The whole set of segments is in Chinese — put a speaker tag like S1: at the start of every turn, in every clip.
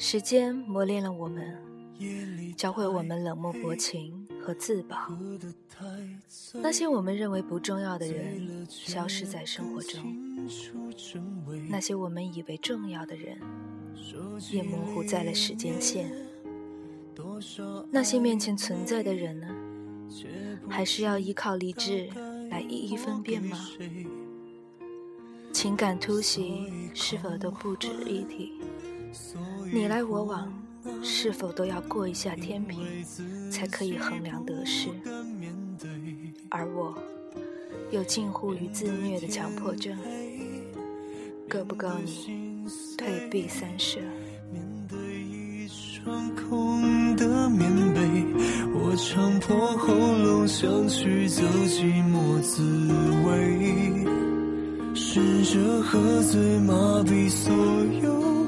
S1: 时间磨练了我们，教会我们冷漠薄情和自保。那些我们认为不重要的人，消失在生活中；那些我们以为重要的人，
S2: 也
S1: 模糊在了时间线。那些面前存在的人呢？还是要依靠理智来一一分辨吗？情感突袭是否都不值一提？
S2: 你来我往，
S1: 是否都要过一下天平，
S2: 才可以衡量得失？
S1: 而我，有近乎于自虐的强迫症，够不够你
S2: 退避
S1: 三舍？
S2: 空的棉被，我喉咙想去走寂寞滋味。试着喝醉，麻痹所有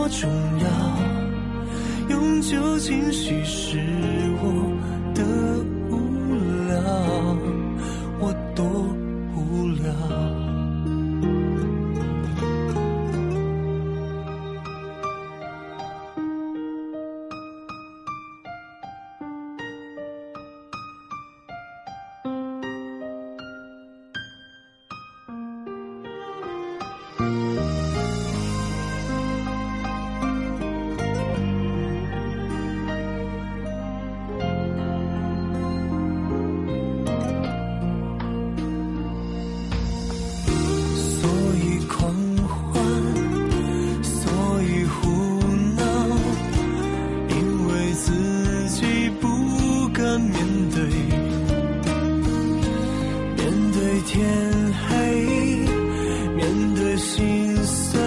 S2: 多重要？用酒精稀释我的面对，面对天黑，面对心碎，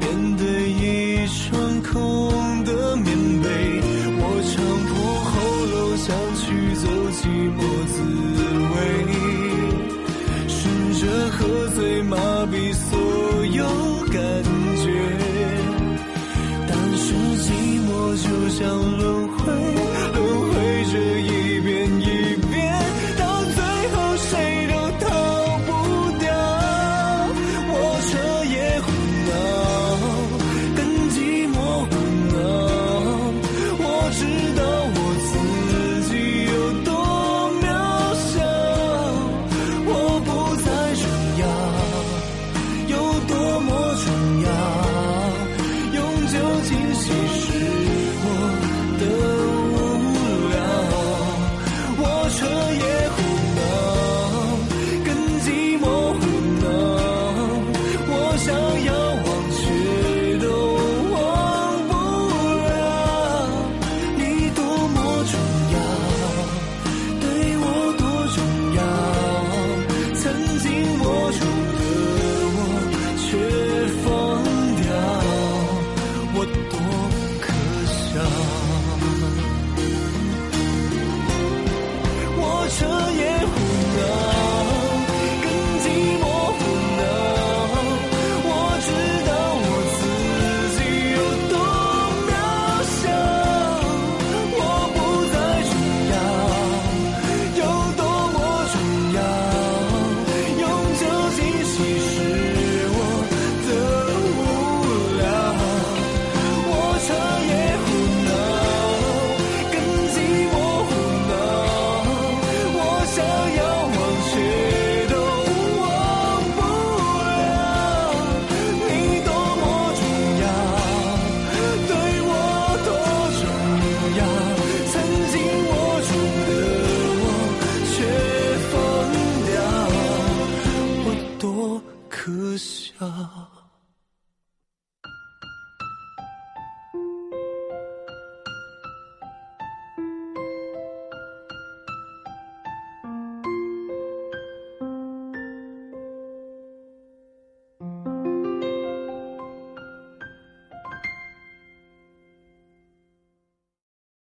S2: 面对一双空的棉被，我扯破喉咙想去走寂寞滋味，试着喝醉麻痹所有感觉，但是寂寞就像。